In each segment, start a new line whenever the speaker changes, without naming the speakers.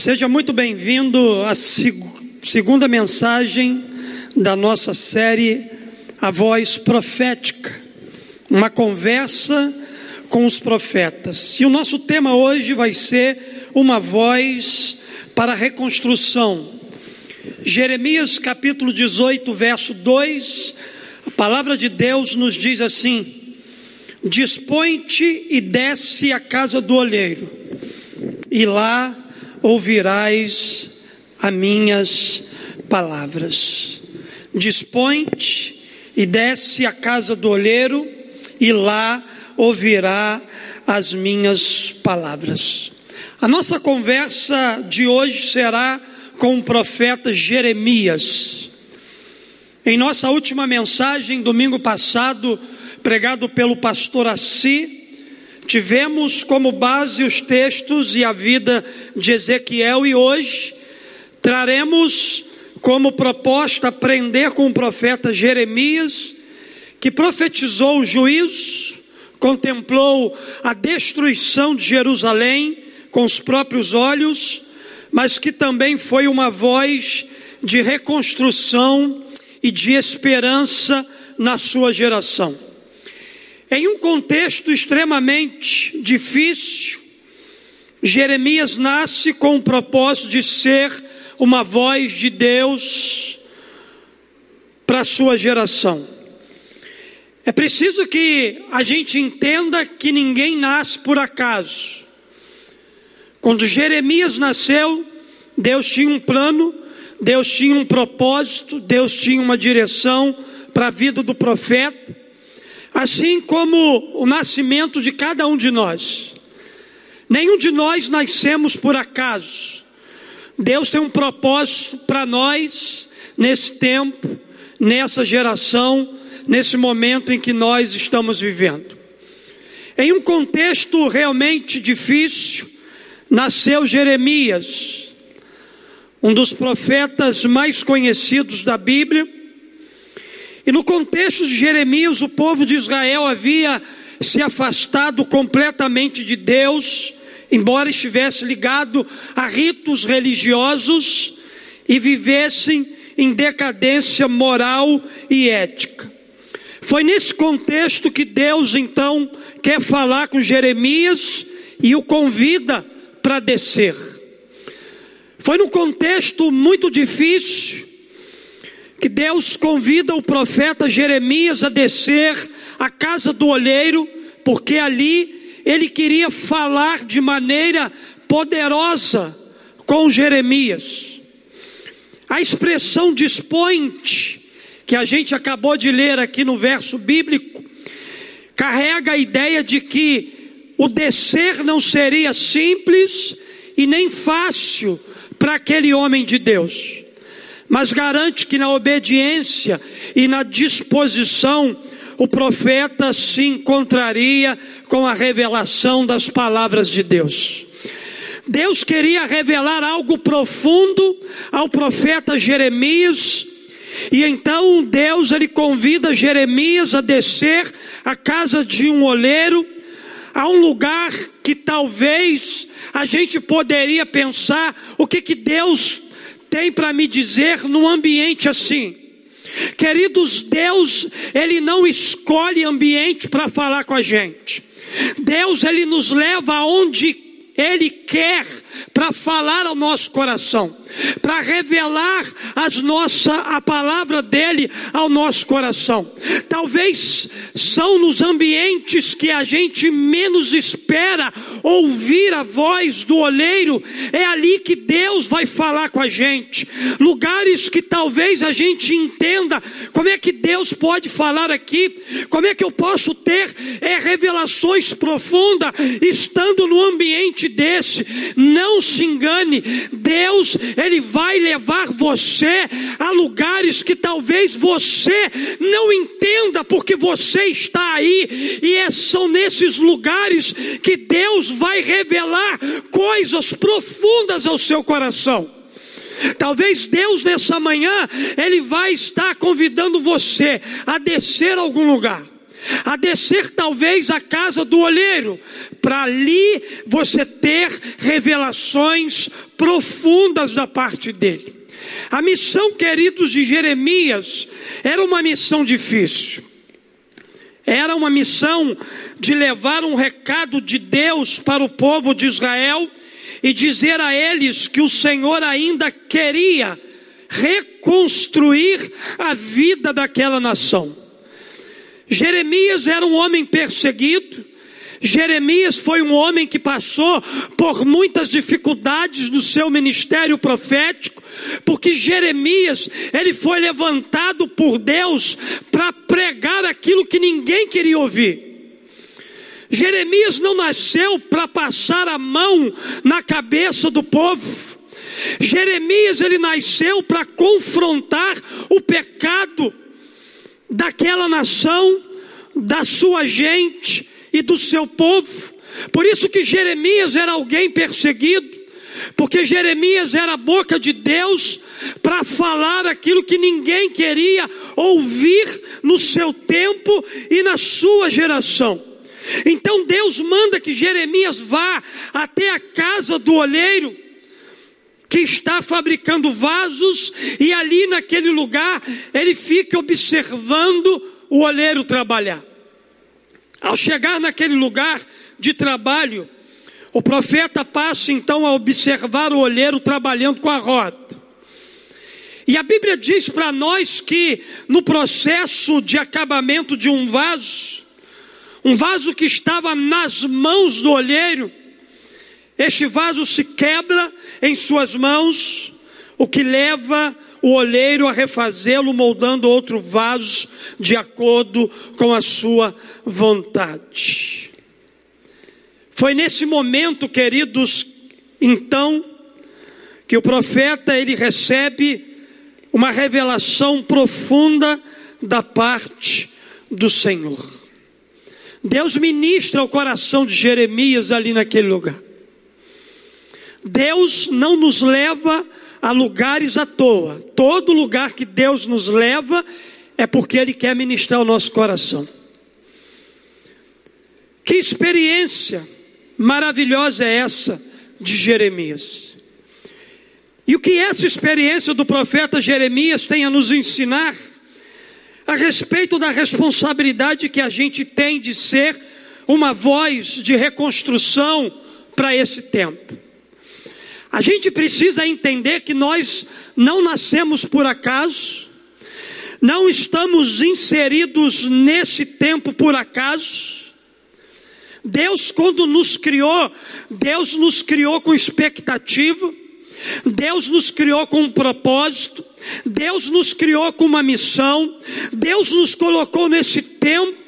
Seja muito bem-vindo à seg segunda mensagem da nossa série A Voz Profética, uma conversa com os profetas. E o nosso tema hoje vai ser uma voz para a reconstrução. Jeremias capítulo 18, verso 2, a palavra de Deus nos diz assim: Dispõe-te e desce à casa do olheiro, e lá ouvirás as minhas palavras. Dispõe-te e desce à casa do olheiro, e lá ouvirá as minhas palavras. A nossa conversa de hoje será com o profeta Jeremias. Em nossa última mensagem, domingo passado, pregado pelo pastor Assi, Tivemos como base os textos e a vida de Ezequiel, e hoje traremos como proposta aprender com o profeta Jeremias, que profetizou o juízo, contemplou a destruição de Jerusalém com os próprios olhos, mas que também foi uma voz de reconstrução e de esperança na sua geração. Em um contexto extremamente difícil, Jeremias nasce com o propósito de ser uma voz de Deus para a sua geração. É preciso que a gente entenda que ninguém nasce por acaso. Quando Jeremias nasceu, Deus tinha um plano, Deus tinha um propósito, Deus tinha uma direção para a vida do profeta. Assim como o nascimento de cada um de nós. Nenhum de nós nascemos por acaso. Deus tem um propósito para nós nesse tempo, nessa geração, nesse momento em que nós estamos vivendo. Em um contexto realmente difícil, nasceu Jeremias, um dos profetas mais conhecidos da Bíblia e no contexto de Jeremias, o povo de Israel havia se afastado completamente de Deus, embora estivesse ligado a ritos religiosos e vivessem em decadência moral e ética. Foi nesse contexto que Deus então quer falar com Jeremias e o convida para descer. Foi num contexto muito difícil, que Deus convida o profeta Jeremias a descer à casa do olheiro, porque ali ele queria falar de maneira poderosa com Jeremias. A expressão dispõe-te, que a gente acabou de ler aqui no verso bíblico, carrega a ideia de que o descer não seria simples e nem fácil para aquele homem de Deus mas garante que na obediência e na disposição o profeta se encontraria com a revelação das palavras de Deus. Deus queria revelar algo profundo ao profeta Jeremias, e então Deus ele convida Jeremias a descer à casa de um oleiro, a um lugar que talvez a gente poderia pensar o que que Deus tem para me dizer num ambiente assim? Queridos, Deus, Ele não escolhe ambiente para falar com a gente. Deus, Ele nos leva aonde Ele quer para falar ao nosso coração para revelar as nossa, a palavra dele ao nosso coração. Talvez são nos ambientes que a gente menos espera ouvir a voz do oleiro, é ali que Deus vai falar com a gente. Lugares que talvez a gente entenda como é que Deus pode falar aqui, como é que eu posso ter é, revelações profundas estando no ambiente desse. Não se engane, Deus, Ele vai levar você a lugares que talvez você não entenda, porque você está aí, e é, são nesses lugares que Deus vai revelar coisas profundas ao seu coração. Talvez Deus nessa manhã, Ele vai estar convidando você a descer a algum lugar a descer talvez à casa do olheiro, para ali você ter revelações profundas da parte dele. A missão, queridos, de Jeremias era uma missão difícil. Era uma missão de levar um recado de Deus para o povo de Israel e dizer a eles que o Senhor ainda queria reconstruir a vida daquela nação. Jeremias era um homem perseguido, Jeremias foi um homem que passou por muitas dificuldades no seu ministério profético, porque Jeremias, ele foi levantado por Deus para pregar aquilo que ninguém queria ouvir. Jeremias não nasceu para passar a mão na cabeça do povo. Jeremias ele nasceu para confrontar o pecado daquela nação, da sua gente e do seu povo. Por isso que Jeremias era alguém perseguido, porque Jeremias era a boca de Deus para falar aquilo que ninguém queria ouvir no seu tempo e na sua geração. Então Deus manda que Jeremias vá até a casa do olheiro que está fabricando vasos e ali naquele lugar ele fica observando o olheiro trabalhar. Ao chegar naquele lugar de trabalho, o profeta passa então a observar o olheiro trabalhando com a roda. E a Bíblia diz para nós que no processo de acabamento de um vaso, um vaso que estava nas mãos do olheiro, este vaso se quebra em suas mãos, o que leva o olheiro a refazê-lo, moldando outro vaso de acordo com a sua vontade. Foi nesse momento, queridos, então, que o profeta ele recebe uma revelação profunda da parte do Senhor. Deus ministra o coração de Jeremias ali naquele lugar. Deus não nos leva a lugares à toa. Todo lugar que Deus nos leva é porque Ele quer ministrar o nosso coração. Que experiência maravilhosa é essa de Jeremias? E o que essa experiência do profeta Jeremias tem a nos ensinar? a respeito da responsabilidade que a gente tem de ser uma voz de reconstrução para esse tempo. A gente precisa entender que nós não nascemos por acaso, não estamos inseridos nesse tempo por acaso. Deus, quando nos criou, Deus nos criou com expectativa, Deus nos criou com um propósito, Deus nos criou com uma missão, Deus nos colocou nesse tempo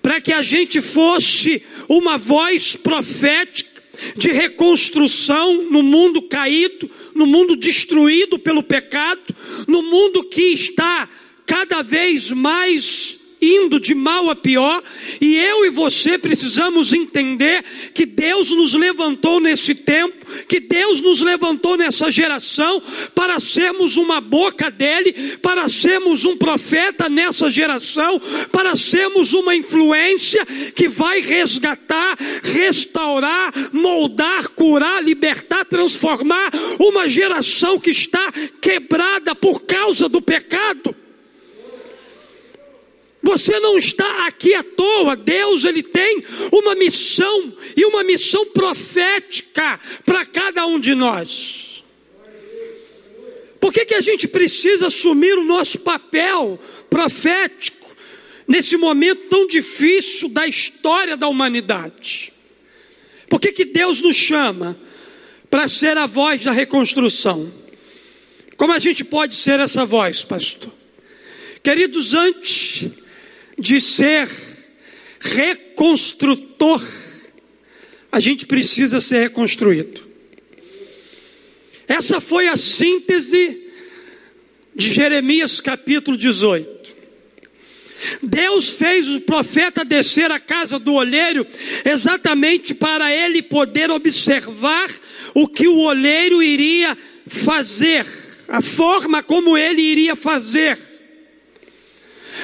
para que a gente fosse uma voz profética de reconstrução no mundo caído, no mundo destruído pelo pecado, no mundo que está cada vez mais indo de mal a pior, e eu e você precisamos entender que Deus nos levantou nesse tempo, que Deus nos levantou nessa geração para sermos uma boca dele, para sermos um profeta nessa geração, para sermos uma influência que vai resgatar, restaurar, moldar, curar, libertar, transformar uma geração que está quebrada por causa do pecado. Você não está aqui à toa. Deus ele tem uma missão e uma missão profética para cada um de nós. Por que, que a gente precisa assumir o nosso papel profético nesse momento tão difícil da história da humanidade? Por que, que Deus nos chama para ser a voz da reconstrução? Como a gente pode ser essa voz, pastor? Queridos, antes de ser reconstrutor, a gente precisa ser reconstruído. Essa foi a síntese de Jeremias capítulo 18. Deus fez o profeta descer à casa do olheiro exatamente para ele poder observar o que o olheiro iria fazer, a forma como ele iria fazer.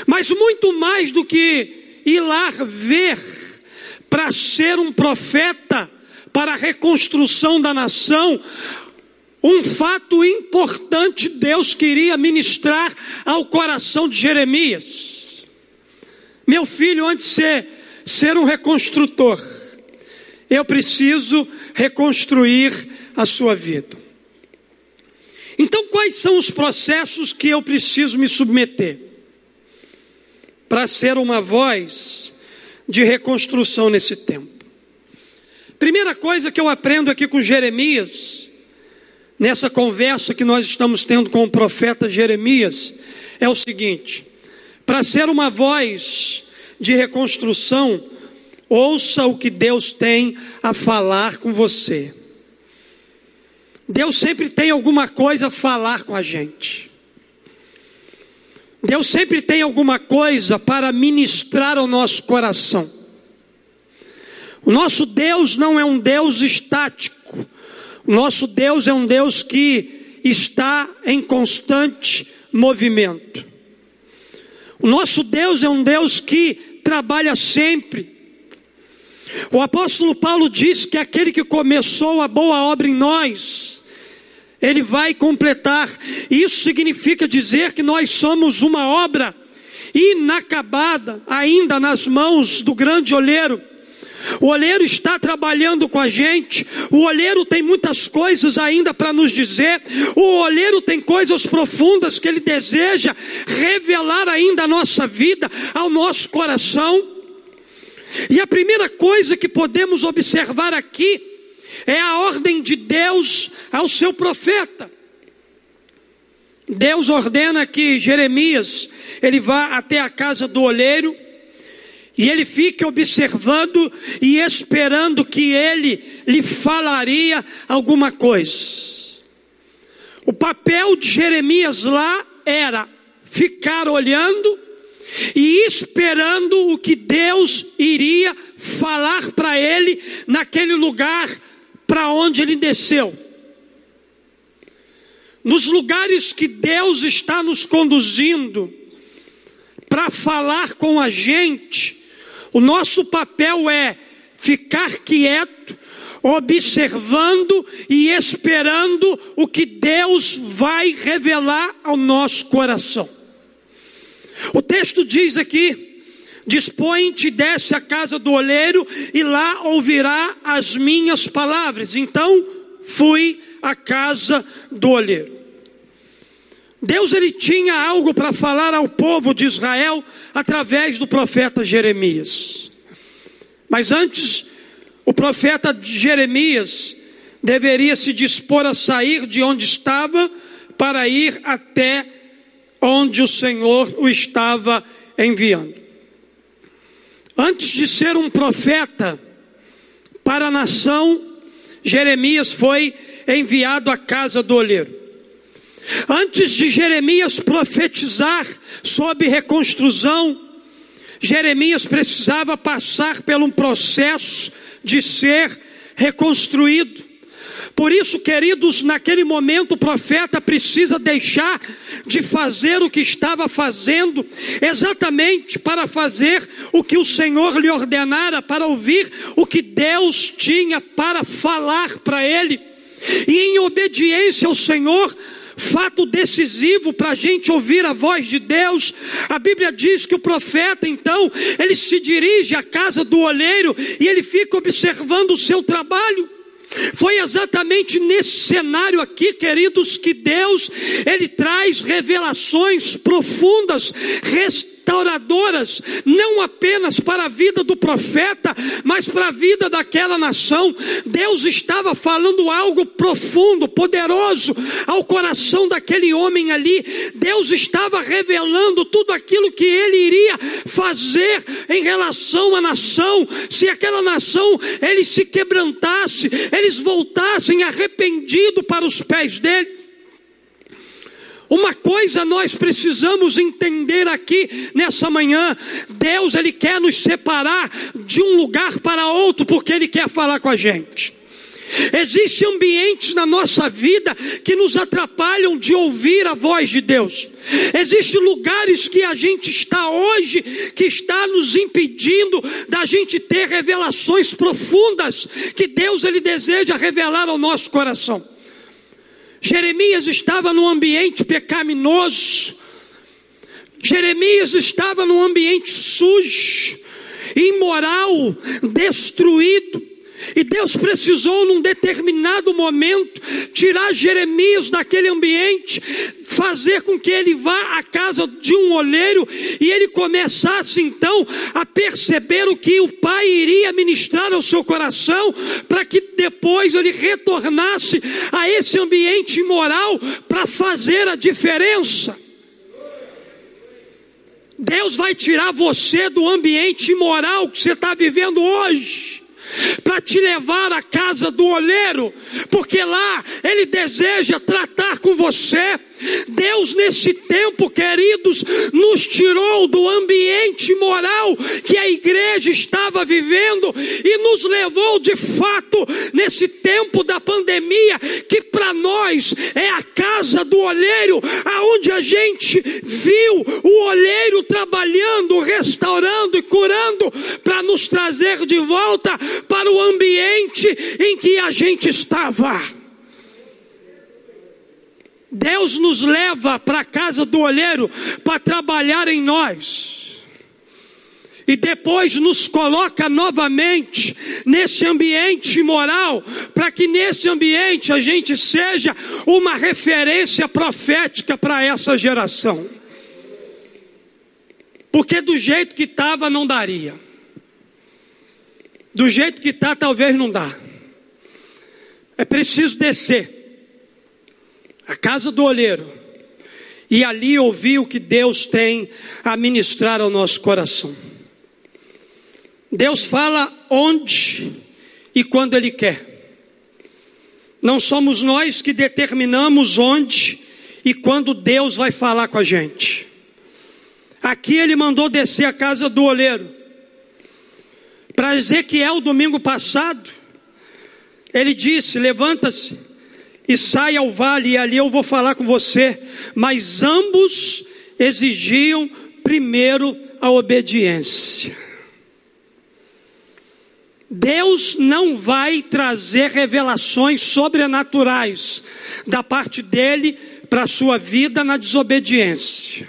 Mas muito mais do que ir lá ver para ser um profeta para a reconstrução da nação, um fato importante Deus queria ministrar ao coração de Jeremias. Meu filho, antes de ser, ser um reconstrutor, eu preciso reconstruir a sua vida. Então, quais são os processos que eu preciso me submeter para ser uma voz de reconstrução nesse tempo? Primeira coisa que eu aprendo aqui com Jeremias, nessa conversa que nós estamos tendo com o profeta Jeremias, é o seguinte: para ser uma voz de reconstrução, ouça o que Deus tem a falar com você. Deus sempre tem alguma coisa a falar com a gente. Deus sempre tem alguma coisa para ministrar ao nosso coração. O nosso Deus não é um Deus estático. O nosso Deus é um Deus que está em constante movimento. O nosso Deus é um Deus que trabalha sempre. O apóstolo Paulo diz que aquele que começou a boa obra em nós, ele vai completar. Isso significa dizer que nós somos uma obra inacabada, ainda nas mãos do grande olheiro. O olheiro está trabalhando com a gente, o olheiro tem muitas coisas ainda para nos dizer, o olheiro tem coisas profundas que ele deseja revelar ainda à nossa vida, ao nosso coração. E a primeira coisa que podemos observar aqui é a ordem de Deus ao seu profeta. Deus ordena que Jeremias ele vá até a casa do olheiro e ele fique observando e esperando que ele lhe falaria alguma coisa. O papel de Jeremias lá era ficar olhando e esperando o que Deus iria falar para ele naquele lugar para onde ele desceu. Nos lugares que Deus está nos conduzindo para falar com a gente, o nosso papel é ficar quieto, observando e esperando o que Deus vai revelar ao nosso coração. O texto diz aqui: Dispõe-te, desce à casa do olheiro e lá ouvirá as minhas palavras. Então fui à casa do olheiro. Deus ele tinha algo para falar ao povo de Israel através do profeta Jeremias. Mas antes, o profeta Jeremias deveria se dispor a sair de onde estava para ir até onde o Senhor o estava enviando. Antes de ser um profeta para a nação, Jeremias foi enviado à casa do olheiro. Antes de Jeremias profetizar sobre reconstrução, Jeremias precisava passar por um processo de ser reconstruído. Por isso, queridos, naquele momento o profeta precisa deixar de fazer o que estava fazendo, exatamente para fazer o que o Senhor lhe ordenara, para ouvir o que Deus tinha para falar para ele. E em obediência ao Senhor, fato decisivo para a gente ouvir a voz de Deus. A Bíblia diz que o profeta, então, ele se dirige à casa do olheiro e ele fica observando o seu trabalho. Foi exatamente nesse cenário aqui, queridos, que Deus ele traz revelações profundas, restauradoras, não apenas para a vida do profeta, mas para a vida daquela nação. Deus estava falando algo profundo, poderoso ao coração daquele homem ali. Deus estava revelando tudo aquilo que ele iria fazer em relação à nação. Se aquela nação ele se quebrantasse, eles voltassem arrependido para os pés dele. Uma coisa nós precisamos entender aqui nessa manhã: Deus ele quer nos separar de um lugar para outro porque ele quer falar com a gente. Existem ambientes na nossa vida que nos atrapalham de ouvir a voz de Deus. Existem lugares que a gente está hoje que está nos impedindo da gente ter revelações profundas que Deus ele deseja revelar ao nosso coração. Jeremias estava num ambiente pecaminoso. Jeremias estava num ambiente sujo, imoral, destruído. E Deus precisou, num determinado momento, tirar Jeremias daquele ambiente, fazer com que ele vá à casa de um olheiro e ele começasse então a perceber o que o Pai iria ministrar ao seu coração, para que depois ele retornasse a esse ambiente imoral para fazer a diferença. Deus vai tirar você do ambiente imoral que você está vivendo hoje para te levar à casa do olheiro, porque lá ele deseja tratar com você. Deus, nesse tempo, queridos, nos tirou do ambiente moral que a igreja estava vivendo e nos levou de fato, nesse tempo da pandemia, que para nós é a casa do olheiro, aonde a gente viu o olheiro trabalhando, restaurando e curando, para nos trazer de volta para o ambiente em que a gente estava. Deus nos leva para a casa do olheiro para trabalhar em nós. E depois nos coloca novamente nesse ambiente moral, para que nesse ambiente a gente seja uma referência profética para essa geração. Porque do jeito que estava não daria. Do jeito que está, talvez não dá. É preciso descer a casa do olheiro, e ali ouvir o que Deus tem a ministrar ao nosso coração. Deus fala onde e quando Ele quer. Não somos nós que determinamos onde e quando Deus vai falar com a gente. Aqui ele mandou descer a casa do olheiro. Para Ezequiel, domingo passado, ele disse: Levanta-se e sai ao vale, e ali eu vou falar com você. Mas ambos exigiam primeiro a obediência. Deus não vai trazer revelações sobrenaturais da parte dele para a sua vida na desobediência.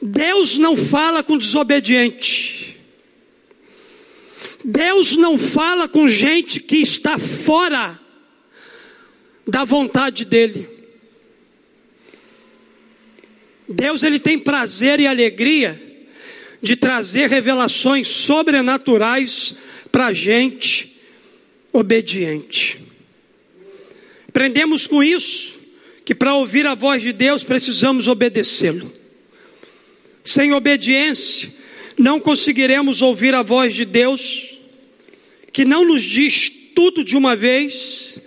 Deus não fala com desobediente. Deus não fala com gente que está fora da vontade dele. Deus ele tem prazer e alegria de trazer revelações sobrenaturais para gente obediente. Aprendemos com isso que para ouvir a voz de Deus precisamos obedecê-lo. Sem obediência, não conseguiremos ouvir a voz de Deus, que não nos diz tudo de uma vez,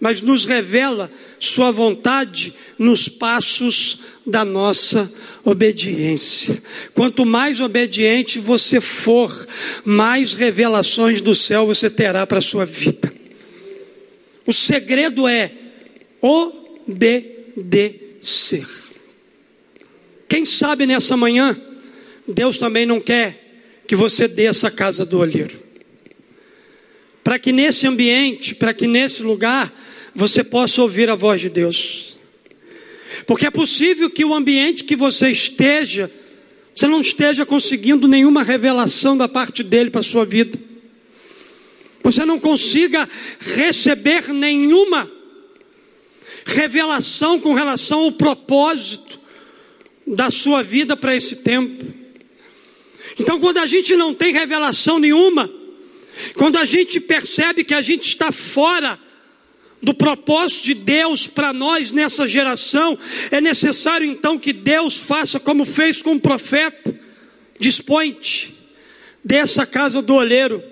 mas nos revela Sua vontade nos passos da nossa obediência. Quanto mais obediente você for, mais revelações do céu você terá para a sua vida. O segredo é obedecer. Quem sabe nessa manhã, Deus também não quer que você dê essa casa do olheiro. Para que nesse ambiente, para que nesse lugar, você possa ouvir a voz de Deus. Porque é possível que o ambiente que você esteja, você não esteja conseguindo nenhuma revelação da parte dele para a sua vida. Você não consiga receber nenhuma revelação com relação ao propósito da sua vida para esse tempo. Então, quando a gente não tem revelação nenhuma, quando a gente percebe que a gente está fora do propósito de Deus para nós nessa geração, é necessário então que Deus faça como fez com o profeta: dispõe-te dessa casa do olheiro,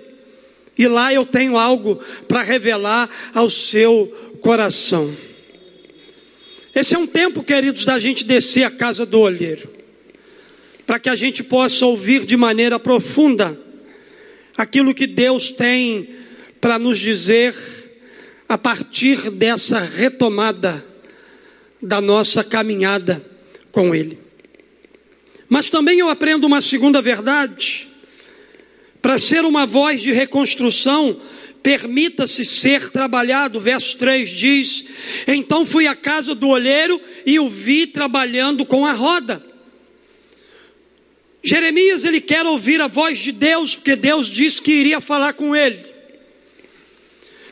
e lá eu tenho algo para revelar ao seu coração. Esse é um tempo, queridos, da gente descer a casa do olheiro, para que a gente possa ouvir de maneira profunda aquilo que Deus tem para nos dizer, a partir dessa retomada da nossa caminhada com Ele. Mas também eu aprendo uma segunda verdade. Para ser uma voz de reconstrução, permita-se ser trabalhado. Verso 3 diz: Então fui à casa do olheiro e o vi trabalhando com a roda. Jeremias ele quer ouvir a voz de Deus, porque Deus disse que iria falar com ele.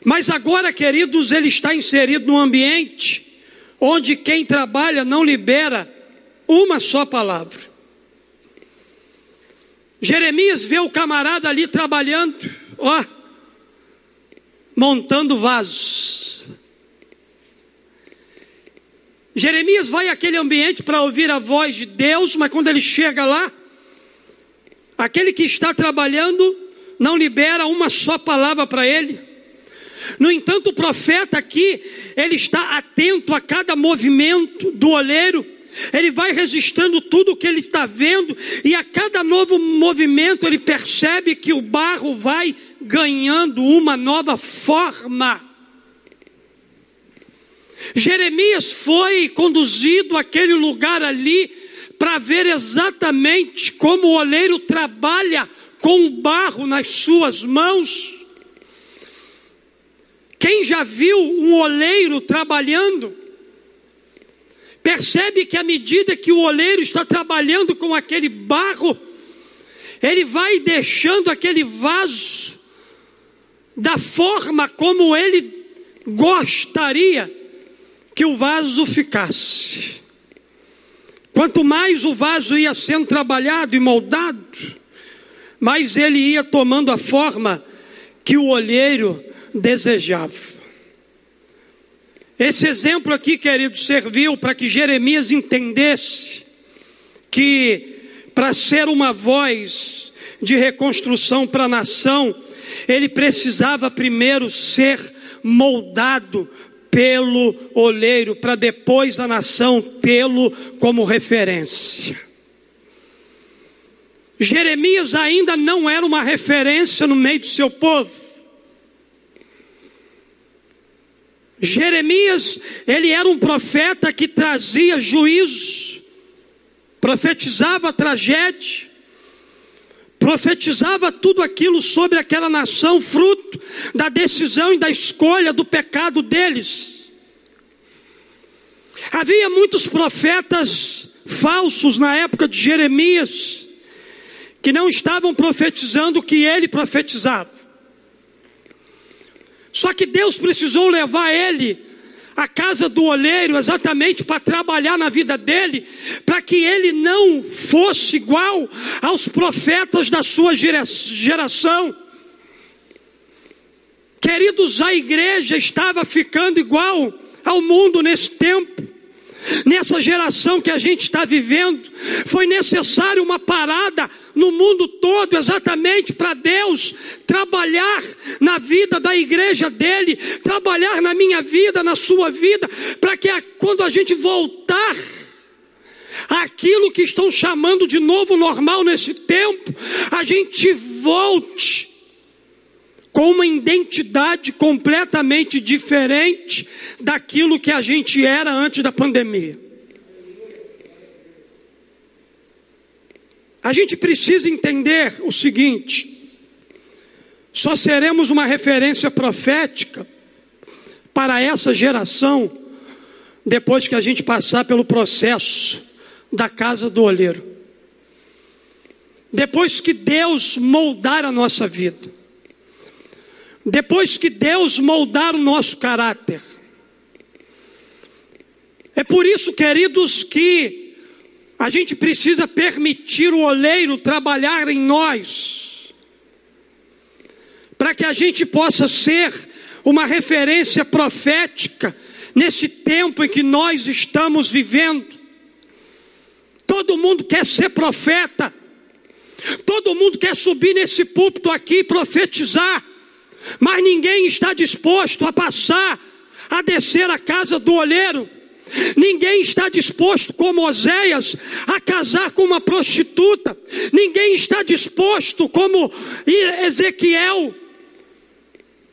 Mas agora, queridos, ele está inserido num ambiente onde quem trabalha não libera uma só palavra. Jeremias vê o camarada ali trabalhando, ó, montando vasos. Jeremias vai àquele ambiente para ouvir a voz de Deus, mas quando ele chega lá, Aquele que está trabalhando não libera uma só palavra para ele. No entanto, o profeta aqui, ele está atento a cada movimento do olheiro, ele vai registrando tudo o que ele está vendo, e a cada novo movimento ele percebe que o barro vai ganhando uma nova forma. Jeremias foi conduzido àquele lugar ali para ver exatamente como o oleiro trabalha com o barro nas suas mãos. Quem já viu um oleiro trabalhando, percebe que à medida que o oleiro está trabalhando com aquele barro, ele vai deixando aquele vaso da forma como ele gostaria que o vaso ficasse. Quanto mais o vaso ia sendo trabalhado e moldado, mais ele ia tomando a forma que o olheiro desejava. Esse exemplo aqui, querido, serviu para que Jeremias entendesse que para ser uma voz de reconstrução para a nação, ele precisava primeiro ser moldado pelo olheiro, para depois a nação tê-lo como referência. Jeremias ainda não era uma referência no meio do seu povo. Jeremias, ele era um profeta que trazia juízo, profetizava tragédia, profetizava tudo aquilo sobre aquela nação, fruto da decisão e da escolha do pecado deles. Havia muitos profetas falsos na época de Jeremias, que não estavam profetizando o que ele profetizava. Só que Deus precisou levar ele a casa do olheiro exatamente para trabalhar na vida dele, para que ele não fosse igual aos profetas da sua geração. Queridos, a igreja estava ficando igual ao mundo nesse tempo. Nessa geração que a gente está vivendo, foi necessário uma parada no mundo todo, exatamente para Deus trabalhar na vida da igreja dele, trabalhar na minha vida, na sua vida, para que quando a gente voltar aquilo que estão chamando de novo normal nesse tempo, a gente volte com uma identidade completamente diferente daquilo que a gente era antes da pandemia. A gente precisa entender o seguinte: só seremos uma referência profética para essa geração depois que a gente passar pelo processo da casa do olheiro. Depois que Deus moldar a nossa vida. Depois que Deus moldar o nosso caráter. É por isso, queridos, que a gente precisa permitir o oleiro trabalhar em nós, para que a gente possa ser uma referência profética nesse tempo em que nós estamos vivendo. Todo mundo quer ser profeta, todo mundo quer subir nesse púlpito aqui e profetizar mas ninguém está disposto a passar a descer a casa do olheiro. Ninguém está disposto, como Oséias, a casar com uma prostituta. Ninguém está disposto, como Ezequiel,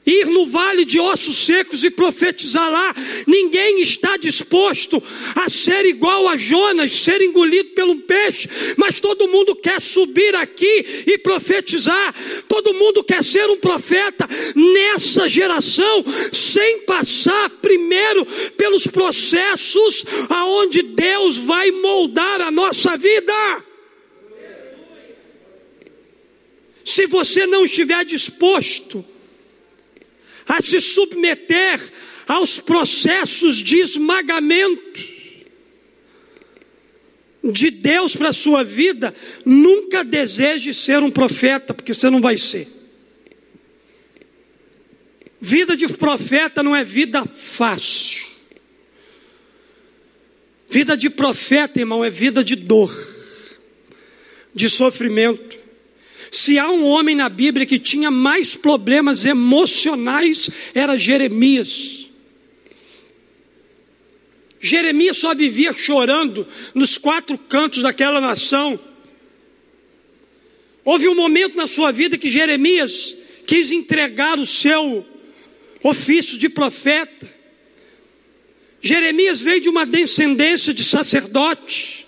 ir no vale de ossos secos e profetizar lá. Ninguém está disposto a ser igual a Jonas, ser engolido pelo peixe, mas todo mundo quer subir aqui e profetizar. Todo mundo quer ser um profeta nessa geração, sem passar primeiro pelos processos aonde Deus vai moldar a nossa vida. Se você não estiver disposto a se submeter aos processos de esmagamento de Deus para a sua vida, nunca deseje ser um profeta, porque você não vai ser. Vida de profeta não é vida fácil. Vida de profeta, irmão, é vida de dor, de sofrimento. Se há um homem na Bíblia que tinha mais problemas emocionais, era Jeremias. Jeremias só vivia chorando nos quatro cantos daquela nação. Houve um momento na sua vida que Jeremias quis entregar o seu ofício de profeta. Jeremias veio de uma descendência de sacerdote.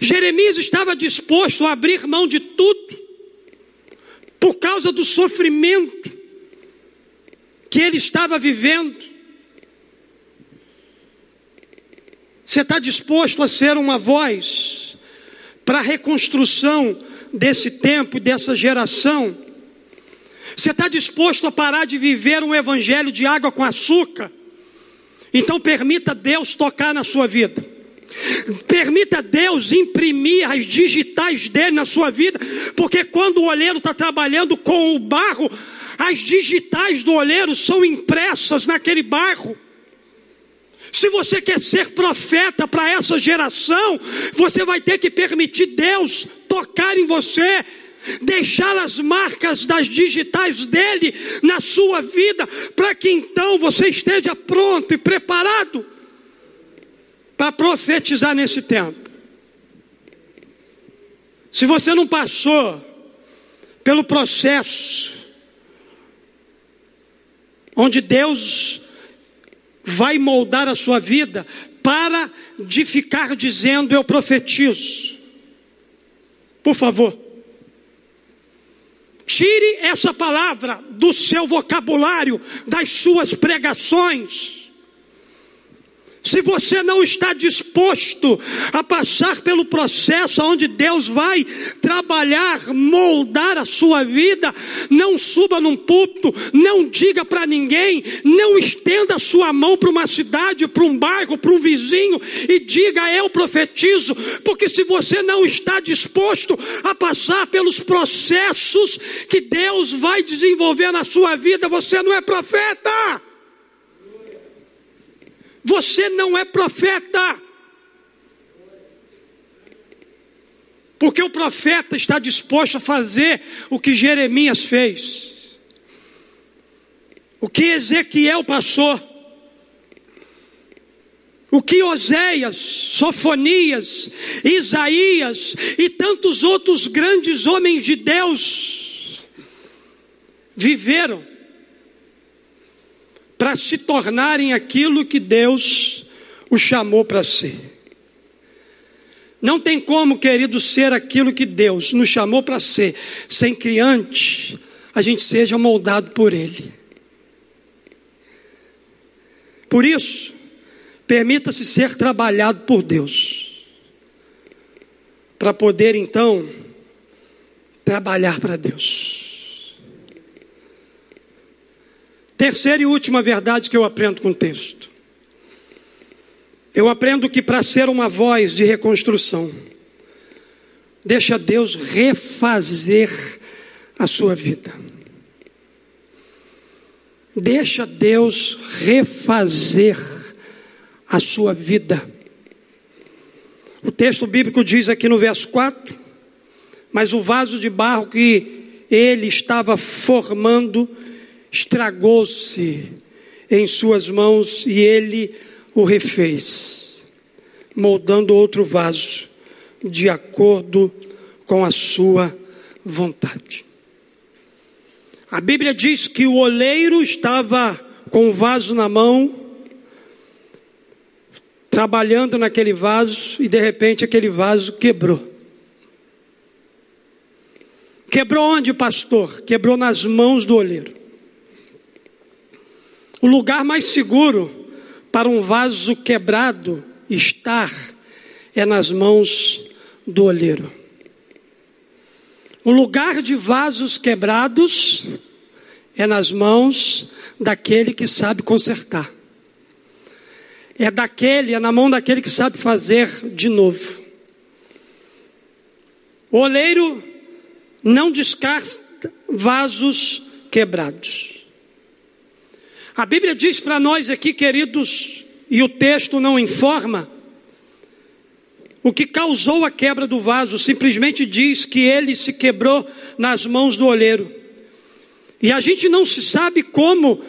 Jeremias estava disposto a abrir mão de tudo por causa do sofrimento que ele estava vivendo. Você está disposto a ser uma voz para a reconstrução desse tempo, dessa geração? Você está disposto a parar de viver um evangelho de água com açúcar? Então permita Deus tocar na sua vida. Permita Deus imprimir as digitais dele na sua vida, porque quando o olheiro está trabalhando com o barro, as digitais do olheiro são impressas naquele barro. Se você quer ser profeta para essa geração, você vai ter que permitir Deus tocar em você, deixar as marcas das digitais dele na sua vida, para que então você esteja pronto e preparado para profetizar nesse tempo. Se você não passou pelo processo onde Deus vai moldar a sua vida, para de ficar dizendo eu profetizo. Por favor, tire essa palavra do seu vocabulário, das suas pregações. Se você não está disposto a passar pelo processo onde Deus vai trabalhar, moldar a sua vida, não suba num púlpito, não diga para ninguém, não estenda a sua mão para uma cidade, para um bairro, para um vizinho e diga eu profetizo, porque se você não está disposto a passar pelos processos que Deus vai desenvolver na sua vida, você não é profeta. Você não é profeta. Porque o profeta está disposto a fazer o que Jeremias fez, o que Ezequiel passou, o que Oséias, Sofonias, Isaías e tantos outros grandes homens de Deus viveram para se tornarem aquilo que Deus o chamou para ser. Não tem como, querido, ser aquilo que Deus nos chamou para ser, sem que antes a gente seja moldado por Ele. Por isso, permita-se ser trabalhado por Deus, para poder então trabalhar para Deus. Terceira e última verdade que eu aprendo com o texto. Eu aprendo que para ser uma voz de reconstrução, deixa Deus refazer a sua vida. Deixa Deus refazer a sua vida. O texto bíblico diz aqui no verso 4: Mas o vaso de barro que ele estava formando estragou-se em suas mãos e ele o refez, moldando outro vaso de acordo com a sua vontade. A Bíblia diz que o oleiro estava com o vaso na mão, trabalhando naquele vaso, e de repente aquele vaso quebrou. Quebrou onde, pastor? Quebrou nas mãos do oleiro. O lugar mais seguro para um vaso quebrado estar é nas mãos do olheiro. O lugar de vasos quebrados é nas mãos daquele que sabe consertar. É daquele, é na mão daquele que sabe fazer de novo. O oleiro não descarta vasos quebrados. A Bíblia diz para nós aqui, queridos, e o texto não informa, o que causou a quebra do vaso, simplesmente diz que ele se quebrou nas mãos do olheiro. E a gente não se sabe como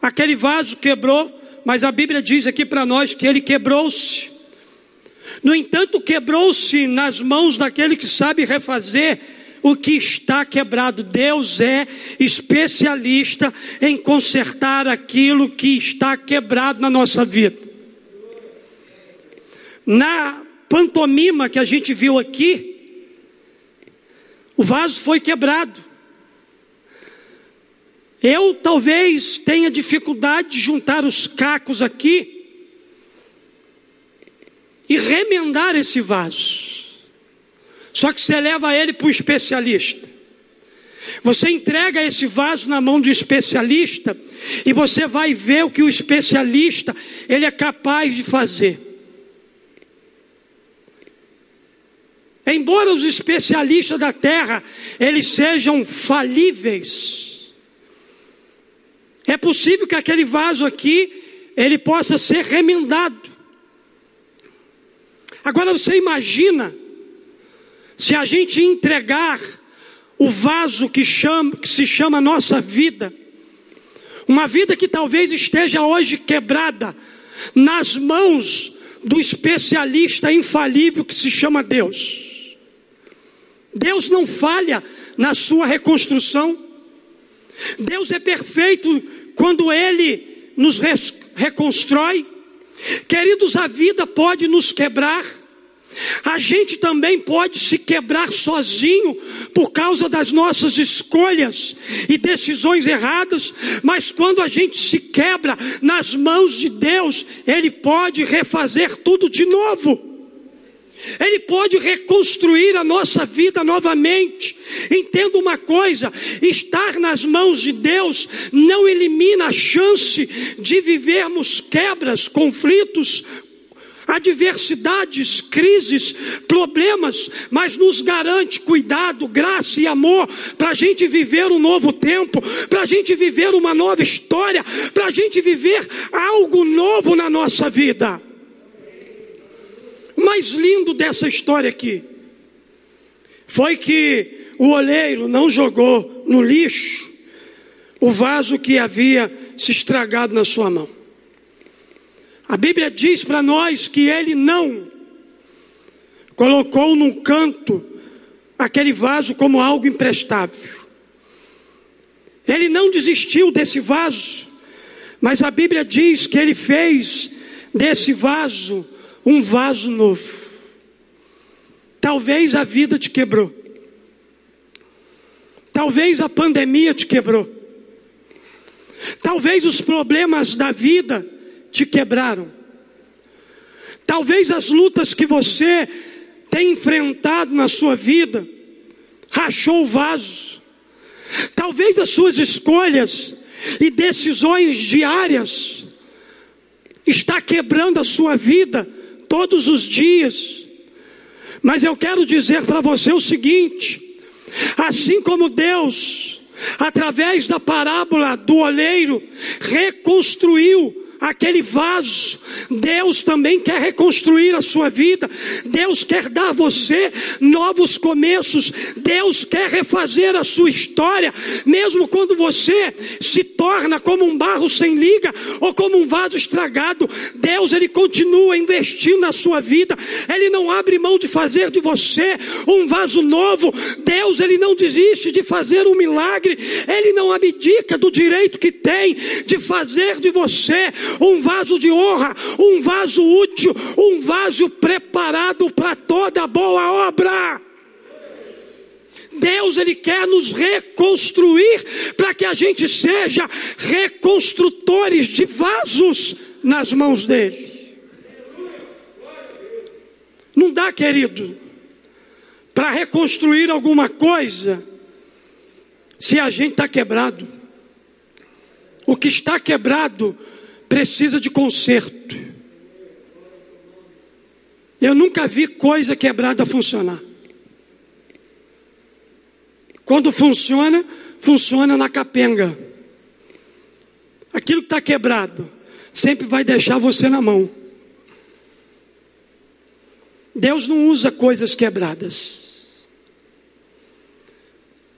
aquele vaso quebrou, mas a Bíblia diz aqui para nós que ele quebrou-se. No entanto, quebrou-se nas mãos daquele que sabe refazer o que está quebrado. Deus é especialista em consertar aquilo que está quebrado na nossa vida. Na pantomima que a gente viu aqui, o vaso foi quebrado. Eu talvez tenha dificuldade de juntar os cacos aqui e remendar esse vaso. Só que você leva ele para o especialista. Você entrega esse vaso na mão um especialista e você vai ver o que o especialista ele é capaz de fazer. Embora os especialistas da terra eles sejam falíveis, é possível que aquele vaso aqui ele possa ser remendado. Agora você imagina se a gente entregar o vaso que, chama, que se chama nossa vida, uma vida que talvez esteja hoje quebrada, nas mãos do especialista infalível que se chama Deus. Deus não falha na sua reconstrução. Deus é perfeito quando Ele nos reconstrói. Queridos, a vida pode nos quebrar. A gente também pode se quebrar sozinho por causa das nossas escolhas e decisões erradas, mas quando a gente se quebra nas mãos de Deus, Ele pode refazer tudo de novo. Ele pode reconstruir a nossa vida novamente. Entenda uma coisa: estar nas mãos de Deus não elimina a chance de vivermos quebras, conflitos, adversidades, crises, problemas, mas nos garante cuidado, graça e amor para a gente viver um novo tempo, para a gente viver uma nova história, para a gente viver algo novo na nossa vida. O mais lindo dessa história aqui foi que o oleiro não jogou no lixo o vaso que havia se estragado na sua mão. A Bíblia diz para nós que ele não colocou num canto aquele vaso como algo imprestável. Ele não desistiu desse vaso, mas a Bíblia diz que ele fez desse vaso um vaso novo. Talvez a vida te quebrou. Talvez a pandemia te quebrou. Talvez os problemas da vida te quebraram. Talvez as lutas que você tem enfrentado na sua vida rachou o vaso. Talvez as suas escolhas e decisões diárias está quebrando a sua vida todos os dias. Mas eu quero dizer para você o seguinte: assim como Deus, através da parábola do oleiro, reconstruiu aquele vaso. Deus também quer reconstruir a sua vida. Deus quer dar a você novos começos. Deus quer refazer a sua história, mesmo quando você se torna como um barro sem liga ou como um vaso estragado. Deus ele continua investindo na sua vida. Ele não abre mão de fazer de você um vaso novo. Deus ele não desiste de fazer um milagre. Ele não abdica do direito que tem de fazer de você um vaso de honra, um vaso útil, um vaso preparado para toda boa obra. Deus ele quer nos reconstruir para que a gente seja reconstrutores de vasos nas mãos dele. Não dá, querido, para reconstruir alguma coisa se a gente está quebrado. O que está quebrado precisa de conserto. Eu nunca vi coisa quebrada funcionar. Quando funciona, funciona na capenga. Aquilo que está quebrado sempre vai deixar você na mão. Deus não usa coisas quebradas.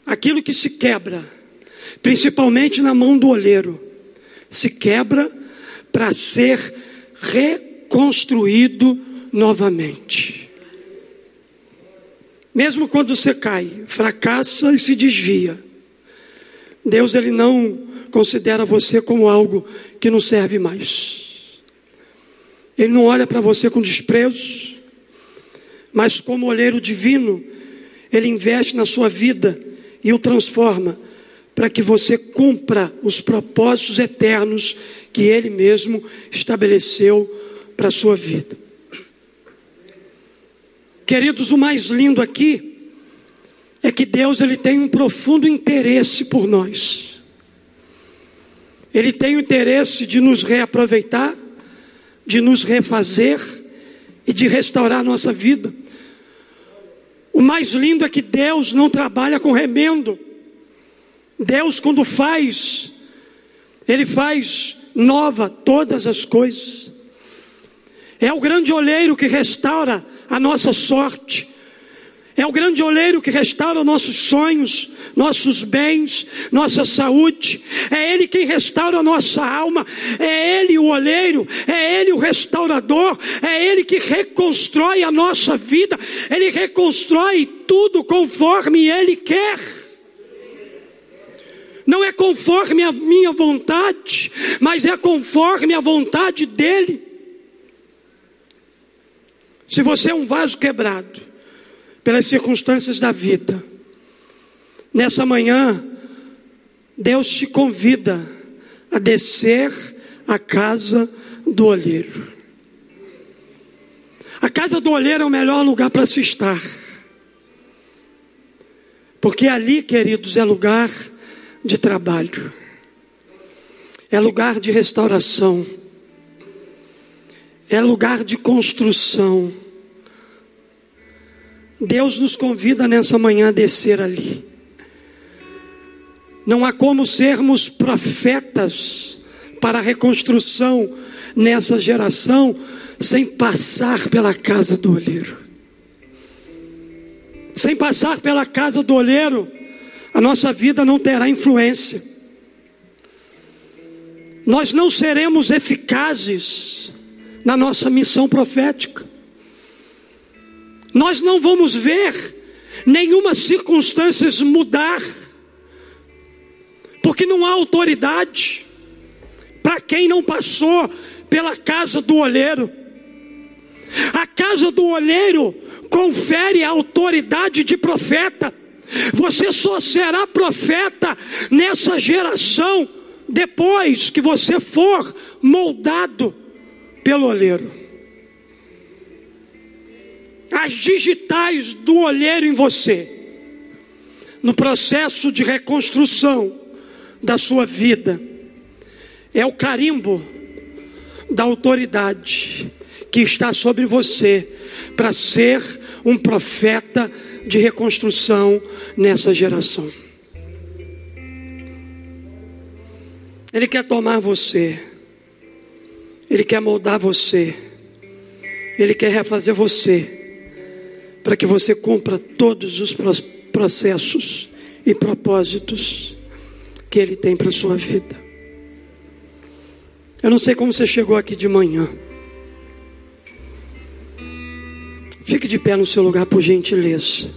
Aquilo que se quebra, principalmente na mão do olheiro, se quebra para ser reconstruído novamente. Mesmo quando você cai, fracassa e se desvia, Deus ele não considera você como algo que não serve mais. Ele não olha para você com desprezo, mas como olheiro divino, ele investe na sua vida e o transforma para que você cumpra os propósitos eternos que Ele mesmo estabeleceu para a sua vida. Queridos, o mais lindo aqui é que Deus ele tem um profundo interesse por nós. Ele tem o interesse de nos reaproveitar, de nos refazer e de restaurar nossa vida. O mais lindo é que Deus não trabalha com remendo. Deus, quando faz, Ele faz nova todas as coisas. É o grande olheiro que restaura a nossa sorte. É o grande olheiro que restaura nossos sonhos, nossos bens, nossa saúde. É Ele quem restaura a nossa alma. É Ele o olheiro. É Ele o restaurador. É Ele que reconstrói a nossa vida. Ele reconstrói tudo conforme Ele quer. Não é conforme a minha vontade, mas é conforme a vontade dEle. Se você é um vaso quebrado, pelas circunstâncias da vida. Nessa manhã, Deus te convida a descer à casa do olheiro. A casa do olheiro é o melhor lugar para se estar. Porque ali, queridos, é lugar de trabalho, é lugar de restauração, é lugar de construção Deus nos convida nessa manhã a descer ali. Não há como sermos profetas para a reconstrução nessa geração sem passar pela casa do olheiro. Sem passar pela casa do olheiro, a nossa vida não terá influência. Nós não seremos eficazes na nossa missão profética nós não vamos ver nenhuma circunstância mudar, porque não há autoridade para quem não passou pela casa do olheiro. A casa do olheiro confere a autoridade de profeta. Você só será profeta nessa geração depois que você for moldado pelo olheiro as digitais do olheiro em você, no processo de reconstrução da sua vida, é o carimbo da autoridade que está sobre você para ser um profeta de reconstrução nessa geração. Ele quer tomar você. Ele quer moldar você, Ele quer refazer você, para que você cumpra todos os processos e propósitos que Ele tem para a sua vida. Eu não sei como você chegou aqui de manhã. Fique de pé no seu lugar, por gentileza.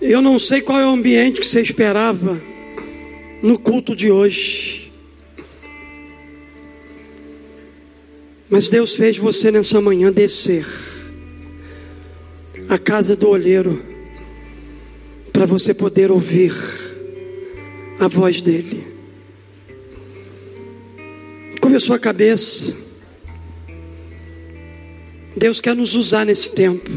Eu não sei qual é o ambiente que você esperava no culto de hoje. Mas Deus fez você nessa manhã descer a casa do olheiro para você poder ouvir a voz dele. A sua cabeça. Deus quer nos usar nesse tempo.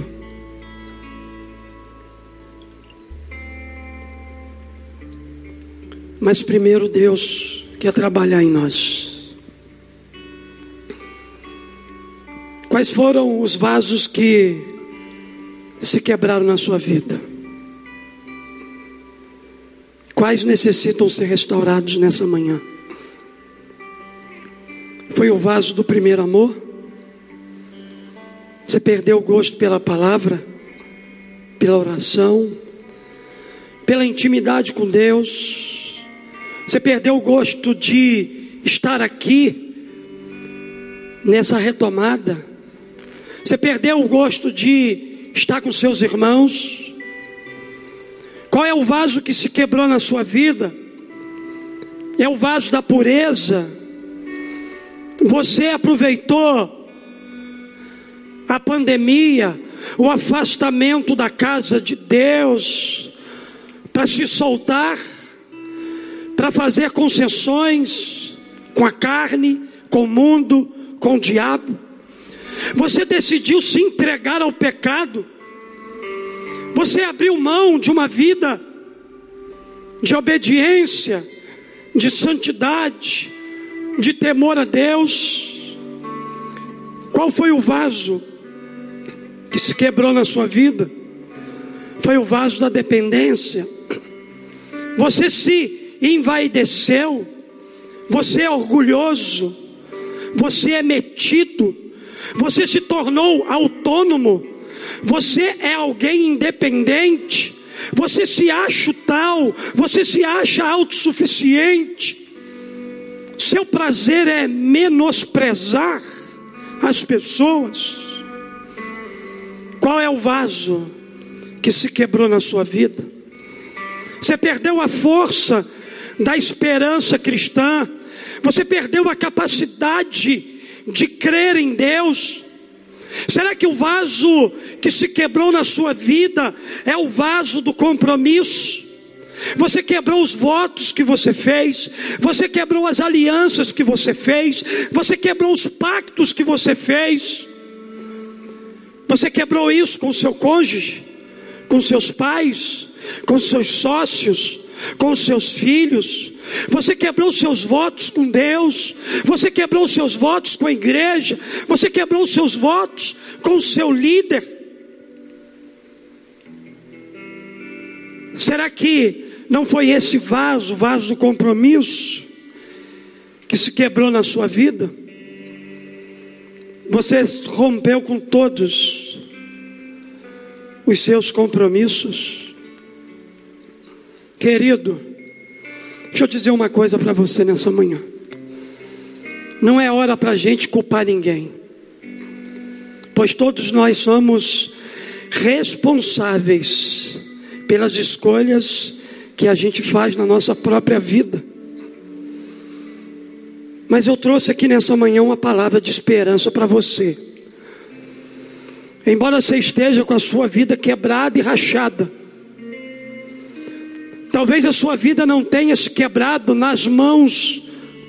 Mas primeiro Deus quer trabalhar em nós. Quais foram os vasos que se quebraram na sua vida? Quais necessitam ser restaurados nessa manhã? Foi o vaso do primeiro amor? Você perdeu o gosto pela palavra, pela oração, pela intimidade com Deus? Você perdeu o gosto de estar aqui nessa retomada. Você perdeu o gosto de estar com seus irmãos. Qual é o vaso que se quebrou na sua vida? É o vaso da pureza. Você aproveitou a pandemia, o afastamento da casa de Deus, para se soltar para fazer concessões com a carne, com o mundo, com o diabo. Você decidiu se entregar ao pecado. Você abriu mão de uma vida de obediência, de santidade, de temor a Deus. Qual foi o vaso que se quebrou na sua vida? Foi o vaso da dependência. Você se envaideceu, você é orgulhoso, você é metido, você se tornou autônomo, você é alguém independente, você se acha tal, você se acha autossuficiente. Seu prazer é menosprezar as pessoas. Qual é o vaso que se quebrou na sua vida? Você perdeu a força da esperança cristã, você perdeu a capacidade de crer em Deus. Será que o vaso que se quebrou na sua vida é o vaso do compromisso? Você quebrou os votos que você fez, você quebrou as alianças que você fez, você quebrou os pactos que você fez. Você quebrou isso com seu cônjuge, com seus pais, com seus sócios, com seus filhos, você quebrou seus votos com Deus, você quebrou seus votos com a igreja, você quebrou seus votos com o seu líder. Será que não foi esse vaso, o vaso do compromisso, que se quebrou na sua vida? Você rompeu com todos os seus compromissos. Querido, deixa eu dizer uma coisa para você nessa manhã. Não é hora para a gente culpar ninguém, pois todos nós somos responsáveis pelas escolhas que a gente faz na nossa própria vida. Mas eu trouxe aqui nessa manhã uma palavra de esperança para você. Embora você esteja com a sua vida quebrada e rachada, Talvez a sua vida não tenha se quebrado nas mãos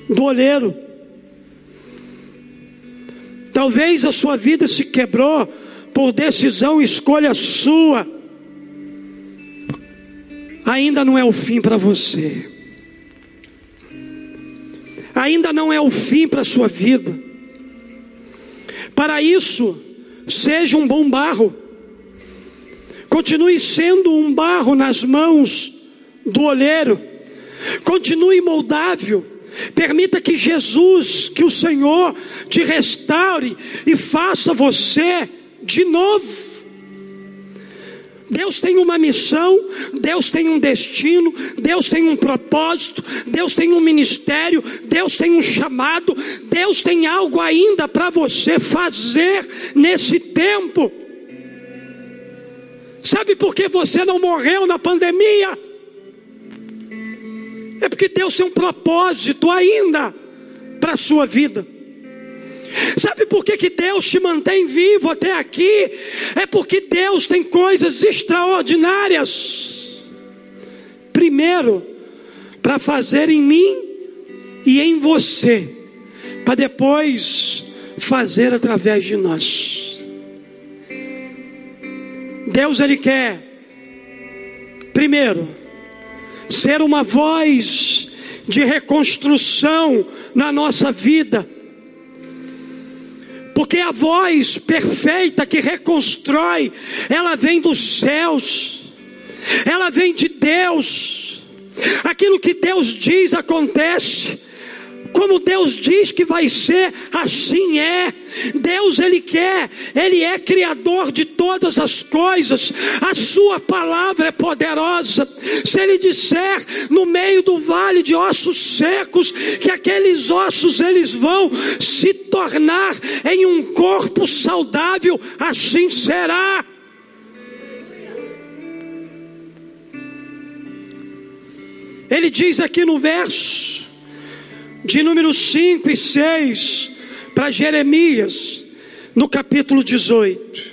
do olheiro. Talvez a sua vida se quebrou por decisão e escolha sua. Ainda não é o fim para você. Ainda não é o fim para a sua vida. Para isso, seja um bom barro. Continue sendo um barro nas mãos do olheiro, Continue moldável. Permita que Jesus, que o Senhor te restaure e faça você de novo. Deus tem uma missão, Deus tem um destino, Deus tem um propósito, Deus tem um ministério, Deus tem um chamado, Deus tem algo ainda para você fazer nesse tempo. Sabe por que você não morreu na pandemia? É porque Deus tem um propósito ainda para a sua vida. Sabe por que, que Deus te mantém vivo até aqui? É porque Deus tem coisas extraordinárias. Primeiro, para fazer em mim e em você, para depois fazer através de nós. Deus ele quer primeiro ser uma voz de reconstrução na nossa vida porque a voz perfeita que reconstrói, ela vem dos céus, ela vem de Deus. Aquilo que Deus diz acontece. Como Deus diz que vai ser, assim é. Deus ele quer, ele é criador de todas as coisas. A sua palavra é poderosa. Se ele disser no meio do vale de ossos secos que aqueles ossos eles vão se tornar em um corpo saudável, assim será. Ele diz aqui no verso de número 5 e 6 para Jeremias, no capítulo 18.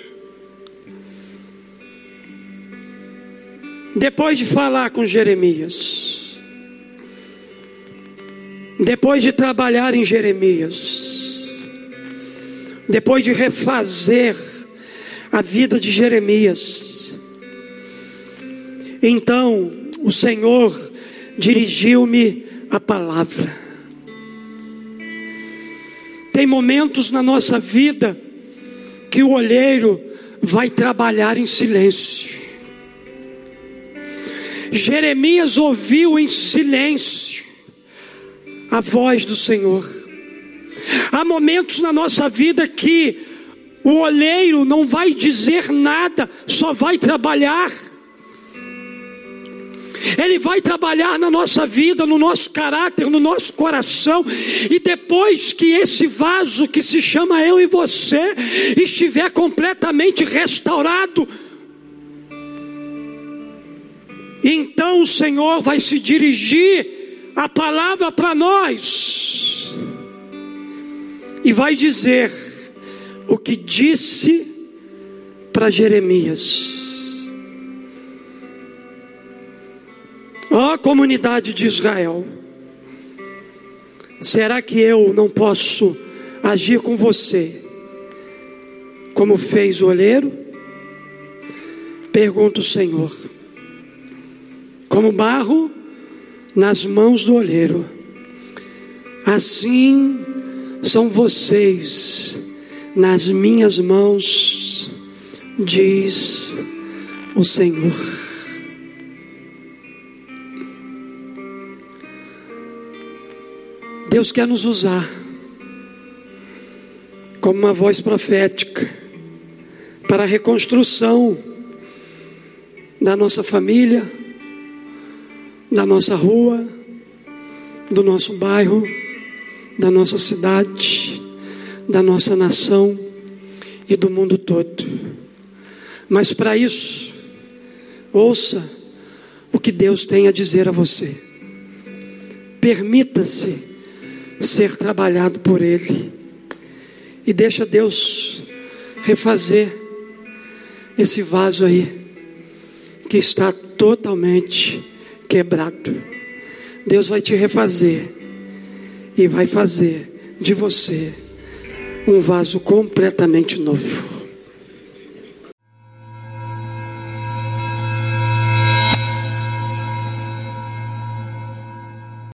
Depois de falar com Jeremias, depois de trabalhar em Jeremias, depois de refazer a vida de Jeremias, então o Senhor dirigiu-me a palavra. Tem momentos na nossa vida que o olheiro vai trabalhar em silêncio. Jeremias ouviu em silêncio a voz do Senhor. Há momentos na nossa vida que o olheiro não vai dizer nada, só vai trabalhar. Ele vai trabalhar na nossa vida, no nosso caráter, no nosso coração, e depois que esse vaso que se chama eu e você estiver completamente restaurado, então o Senhor vai se dirigir a palavra para nós e vai dizer o que disse para Jeremias. Ó oh, comunidade de Israel, será que eu não posso agir com você como fez o olheiro? Pergunta o Senhor. Como barro nas mãos do olheiro, assim são vocês nas minhas mãos, diz o Senhor. Deus quer nos usar como uma voz profética para a reconstrução da nossa família, da nossa rua, do nosso bairro, da nossa cidade, da nossa nação e do mundo todo. Mas para isso, ouça o que Deus tem a dizer a você. Permita-se ser trabalhado por Ele. E deixa Deus refazer esse vaso aí, que está totalmente quebrado. Deus vai te refazer e vai fazer de você um vaso completamente novo.